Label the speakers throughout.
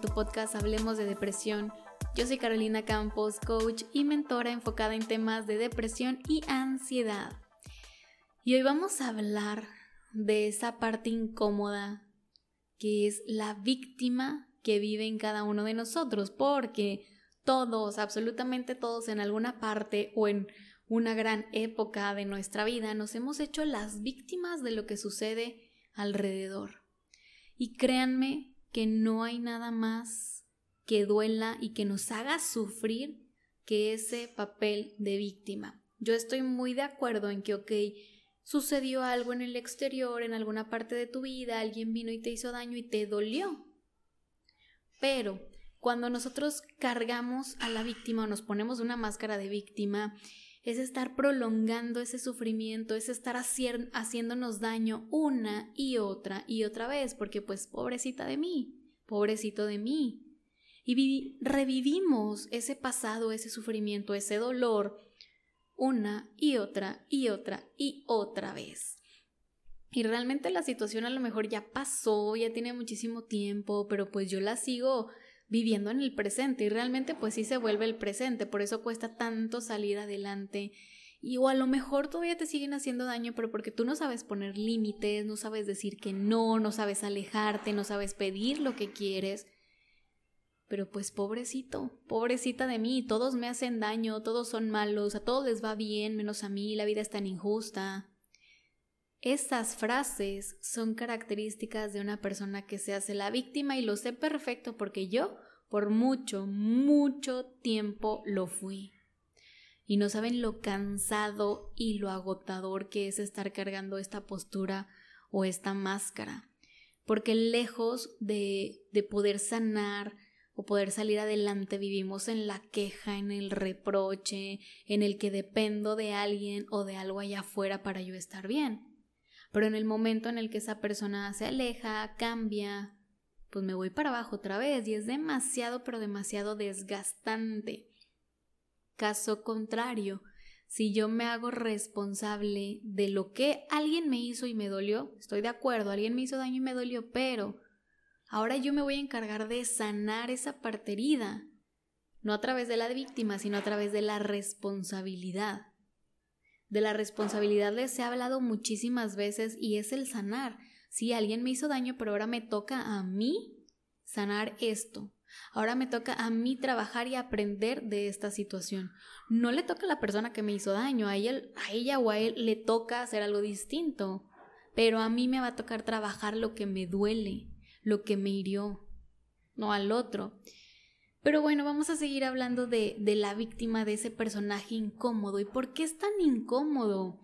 Speaker 1: tu podcast Hablemos de Depresión. Yo soy Carolina Campos, coach y mentora enfocada en temas de depresión y ansiedad. Y hoy vamos a hablar de esa parte incómoda que es la víctima que vive en cada uno de nosotros, porque todos, absolutamente todos en alguna parte o en una gran época de nuestra vida nos hemos hecho las víctimas de lo que sucede alrededor. Y créanme que no hay nada más que duela y que nos haga sufrir que ese papel de víctima. Yo estoy muy de acuerdo en que, ok, sucedió algo en el exterior, en alguna parte de tu vida, alguien vino y te hizo daño y te dolió. Pero cuando nosotros cargamos a la víctima o nos ponemos una máscara de víctima es estar prolongando ese sufrimiento, es estar haciéndonos daño una y otra y otra vez, porque pues pobrecita de mí, pobrecito de mí. Y revivimos ese pasado, ese sufrimiento, ese dolor, una y otra y otra y otra vez. Y realmente la situación a lo mejor ya pasó, ya tiene muchísimo tiempo, pero pues yo la sigo viviendo en el presente y realmente pues sí se vuelve el presente, por eso cuesta tanto salir adelante. Y o a lo mejor todavía te siguen haciendo daño, pero porque tú no sabes poner límites, no sabes decir que no, no sabes alejarte, no sabes pedir lo que quieres. Pero pues pobrecito, pobrecita de mí, todos me hacen daño, todos son malos, a todos les va bien, menos a mí, la vida es tan injusta. Estas frases son características de una persona que se hace la víctima y lo sé perfecto porque yo por mucho, mucho tiempo lo fui. Y no saben lo cansado y lo agotador que es estar cargando esta postura o esta máscara. Porque lejos de, de poder sanar o poder salir adelante vivimos en la queja, en el reproche, en el que dependo de alguien o de algo allá afuera para yo estar bien. Pero en el momento en el que esa persona se aleja, cambia, pues me voy para abajo otra vez y es demasiado, pero demasiado desgastante. Caso contrario, si yo me hago responsable de lo que alguien me hizo y me dolió, estoy de acuerdo, alguien me hizo daño y me dolió, pero ahora yo me voy a encargar de sanar esa parte herida, no a través de la víctima, sino a través de la responsabilidad. De la responsabilidad les he hablado muchísimas veces y es el sanar. Si alguien me hizo daño, pero ahora me toca a mí sanar esto. Ahora me toca a mí trabajar y aprender de esta situación. No le toca a la persona que me hizo daño, a ella, a ella o a él le toca hacer algo distinto. Pero a mí me va a tocar trabajar lo que me duele, lo que me hirió, no al otro. Pero bueno, vamos a seguir hablando de, de la víctima, de ese personaje incómodo. ¿Y por qué es tan incómodo?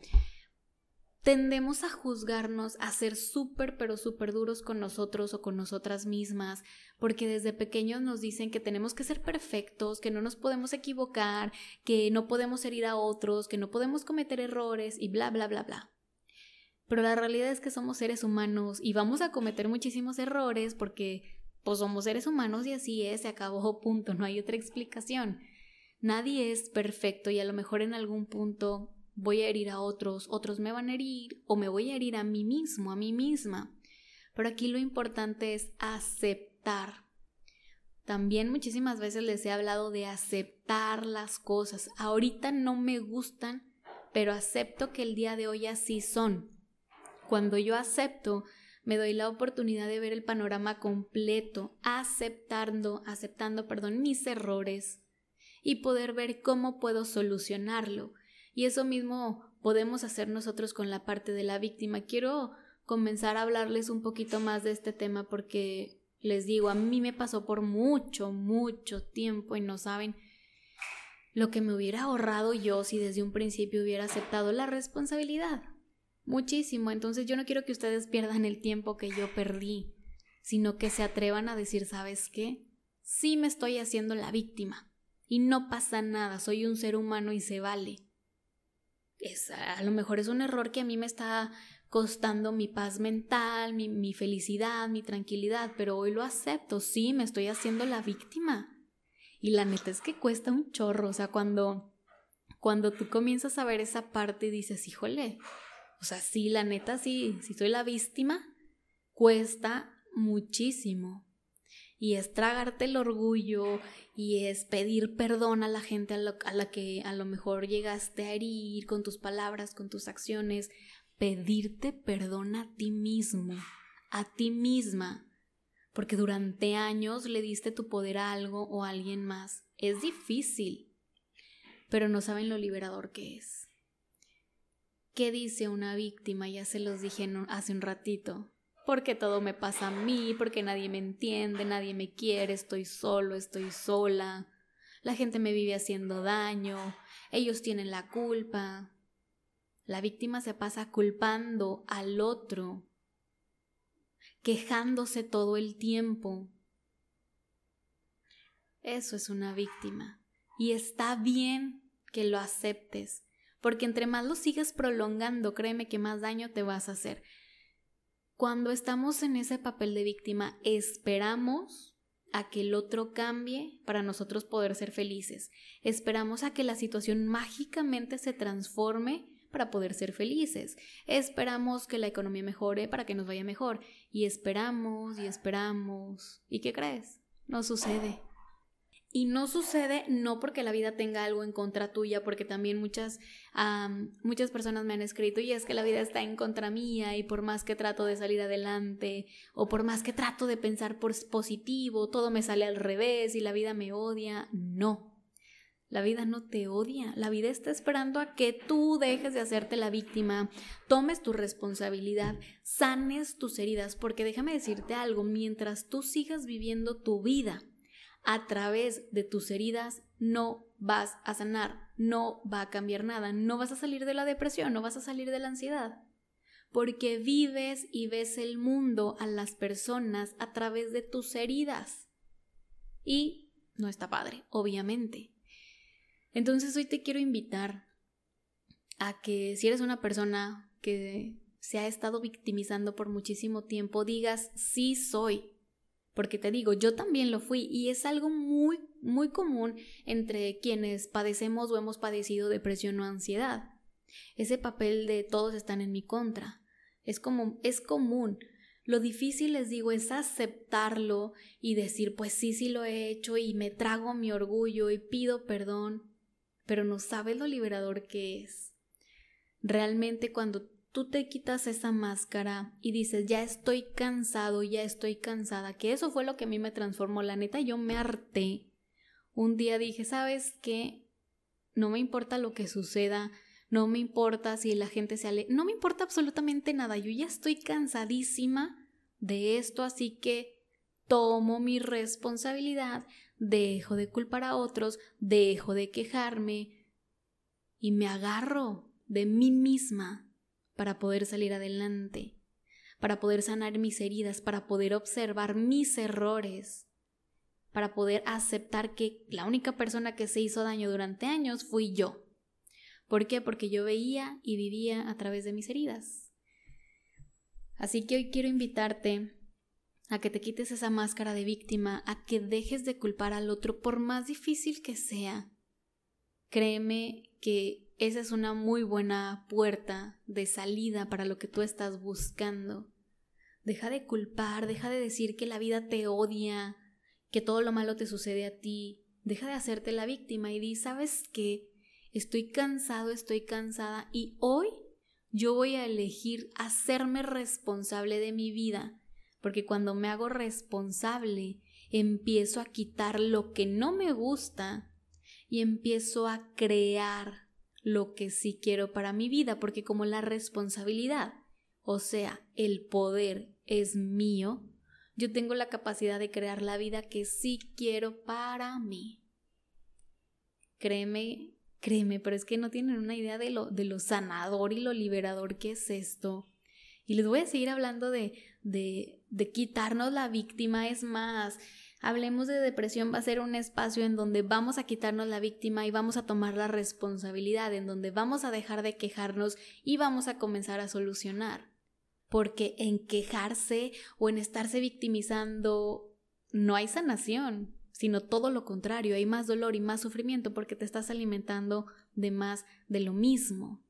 Speaker 1: tendemos a juzgarnos, a ser súper, pero súper duros con nosotros o con nosotras mismas, porque desde pequeños nos dicen que tenemos que ser perfectos, que no nos podemos equivocar, que no podemos herir a otros, que no podemos cometer errores y bla, bla, bla, bla. Pero la realidad es que somos seres humanos y vamos a cometer muchísimos errores porque pues somos seres humanos y así es, se acabó, punto, no hay otra explicación. Nadie es perfecto y a lo mejor en algún punto voy a herir a otros, otros me van a herir o me voy a herir a mí mismo, a mí misma. Pero aquí lo importante es aceptar. También muchísimas veces les he hablado de aceptar las cosas. Ahorita no me gustan, pero acepto que el día de hoy así son. Cuando yo acepto, me doy la oportunidad de ver el panorama completo, aceptando, aceptando, perdón, mis errores y poder ver cómo puedo solucionarlo. Y eso mismo podemos hacer nosotros con la parte de la víctima. Quiero comenzar a hablarles un poquito más de este tema porque les digo, a mí me pasó por mucho, mucho tiempo y no saben lo que me hubiera ahorrado yo si desde un principio hubiera aceptado la responsabilidad muchísimo. Entonces yo no quiero que ustedes pierdan el tiempo que yo perdí, sino que se atrevan a decir, ¿sabes qué? Sí me estoy haciendo la víctima y no pasa nada, soy un ser humano y se vale. Es, a lo mejor es un error que a mí me está costando mi paz mental, mi, mi felicidad, mi tranquilidad, pero hoy lo acepto, sí, me estoy haciendo la víctima. Y la neta es que cuesta un chorro, o sea, cuando, cuando tú comienzas a ver esa parte y dices, híjole, o sea, sí, la neta, sí, si soy la víctima, cuesta muchísimo. y es tragarte el orgullo y es pedir perdón a la gente a, a, la que a lo mejor llegaste a herir con tus palabras, con tus acciones, pedirte perdón a ti mismo, a ti misma, porque durante años le diste tu poder a algo o a alguien más. Es difícil, pero no saben lo liberador que es. ¿Qué dice una víctima? Ya se los dije hace un ratito. Porque todo me pasa a mí, porque nadie me entiende, nadie me quiere, estoy solo, estoy sola. La gente me vive haciendo daño, ellos tienen la culpa. La víctima se pasa culpando al otro, quejándose todo el tiempo. Eso es una víctima. Y está bien que lo aceptes, porque entre más lo sigas prolongando, créeme que más daño te vas a hacer. Cuando estamos en ese papel de víctima, esperamos a que el otro cambie para nosotros poder ser felices. Esperamos a que la situación mágicamente se transforme para poder ser felices. Esperamos que la economía mejore para que nos vaya mejor. Y esperamos y esperamos. ¿Y qué crees? No sucede. Y no sucede no porque la vida tenga algo en contra tuya, porque también muchas, muchas personas me han escrito y es que la vida está en contra mía y por más que trato de salir adelante o por más que trato de pensar por positivo, todo me sale al revés y la vida me odia. No, la vida no te odia, la vida está esperando a que tú dejes de hacerte la víctima, tomes tu responsabilidad, sanes tus heridas, porque déjame decirte algo, mientras tú sigas viviendo tu vida a través de tus heridas, no vas a sanar, no va a cambiar nada, no vas a salir de la depresión, no vas a salir de la ansiedad, porque vives y ves el mundo a las personas a través de tus heridas. Y no está padre, obviamente. Entonces hoy te quiero invitar a que si eres una persona que se ha estado victimizando por muchísimo tiempo, digas sí soy. Porque te digo, yo también lo fui y es algo muy, muy común entre quienes padecemos o hemos padecido depresión o ansiedad. Ese papel de todos están en mi contra. Es como, es común. Lo difícil, les digo, es aceptarlo y decir, pues sí, sí lo he hecho y me trago mi orgullo y pido perdón pero no sabes lo liberador que es. Realmente cuando tú te quitas esa máscara y dices, ya estoy cansado, ya estoy cansada, que eso fue lo que a mí me transformó, la neta, yo me harté. Un día dije, ¿sabes qué? No me importa lo que suceda, no me importa si la gente se ale, no me importa absolutamente nada, yo ya estoy cansadísima de esto, así que tomo mi responsabilidad, dejo de culpar a otros, dejo de quejarme y me agarro de mí misma para poder salir adelante, para poder sanar mis heridas, para poder observar mis errores, para poder aceptar que la única persona que se hizo daño durante años fui yo. ¿Por qué? Porque yo veía y vivía a través de mis heridas. Así que hoy quiero invitarte a que te quites esa máscara de víctima, a que dejes de culpar al otro por más difícil que sea. Créeme que esa es una muy buena puerta de salida para lo que tú estás buscando. Deja de culpar, deja de decir que la vida te odia, que todo lo malo te sucede a ti. Deja de hacerte la víctima y di, ¿sabes qué? Estoy cansado, estoy cansada y hoy yo voy a elegir hacerme responsable de mi vida porque cuando me hago responsable, empiezo a quitar lo que no me gusta y empiezo a crear lo que sí quiero para mi vida, porque como la responsabilidad, o sea, el poder es mío, yo tengo la capacidad de crear la vida que sí quiero para mí. Créeme, créeme, pero es que no tienen una idea de lo, de lo sanador y lo liberador que es esto. Y les voy a seguir hablando de, de, de quitarnos la víctima. Es más, Hablemos de depresión va a ser un espacio en donde vamos a quitarnos la víctima y vamos a tomar la responsabilidad, en donde vamos a dejar de quejarnos y vamos a comenzar a solucionar. Porque en quejarse o en estarse victimizando no hay sanación, sino todo lo contrario, hay más dolor y más sufrimiento porque te estás alimentando de más de lo mismo.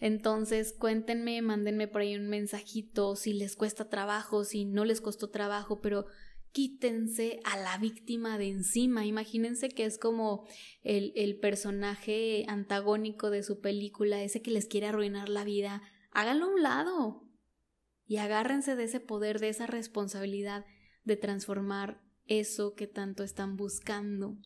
Speaker 1: Entonces, cuéntenme, mándenme por ahí un mensajito si les cuesta trabajo, si no les costó trabajo, pero quítense a la víctima de encima. Imagínense que es como el, el, personaje antagónico de su película, ese que les quiere arruinar la vida. Háganlo a un lado y agárrense de ese poder, de esa responsabilidad de transformar eso que tanto están buscando.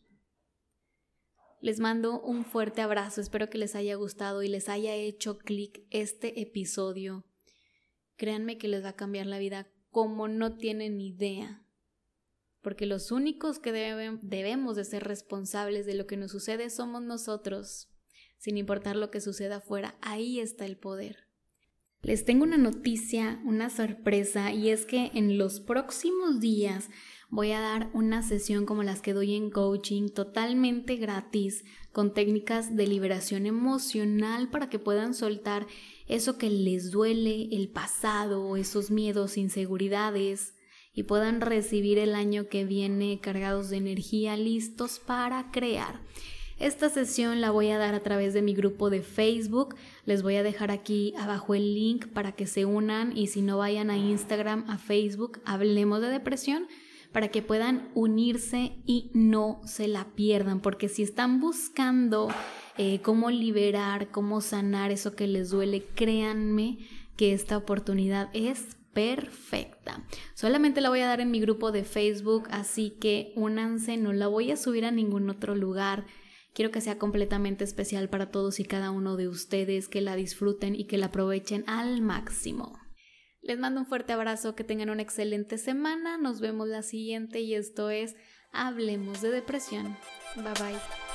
Speaker 1: Les mando un fuerte abrazo, espero que les haya gustado y les haya hecho clic este episodio. Créanme que les va a cambiar la vida como no tienen idea porque los únicos que debemos de ser responsables de lo que nos sucede somos nosotros, sin importar lo que suceda afuera, ahí está el poder. Les tengo una noticia, una sorpresa, y es que en los próximos días voy a dar una sesión como las que doy en coaching totalmente gratis, con técnicas de liberación emocional para que puedan soltar eso que les duele, el pasado, esos miedos, inseguridades, y puedan recibir el año que viene cargados de energía, listos para crear. Esta sesión la voy a dar a través de mi grupo de Facebook. Les voy a dejar aquí abajo el link para que se unan y si no vayan a Instagram, a Facebook, hablemos de depresión para que puedan unirse y no se la pierdan, porque si están buscando eh, cómo liberar, cómo sanar eso que les duele, créanme que esta oportunidad es perfecta. Solamente la voy a dar en mi grupo de Facebook, así que únanse, no la voy a subir a ningún otro lugar. Quiero que sea completamente especial para todos y cada uno de ustedes, que la disfruten y que la aprovechen al máximo. Les mando un fuerte abrazo, que tengan una excelente semana, nos vemos la siguiente y esto es Hablemos de Depresión. Bye bye.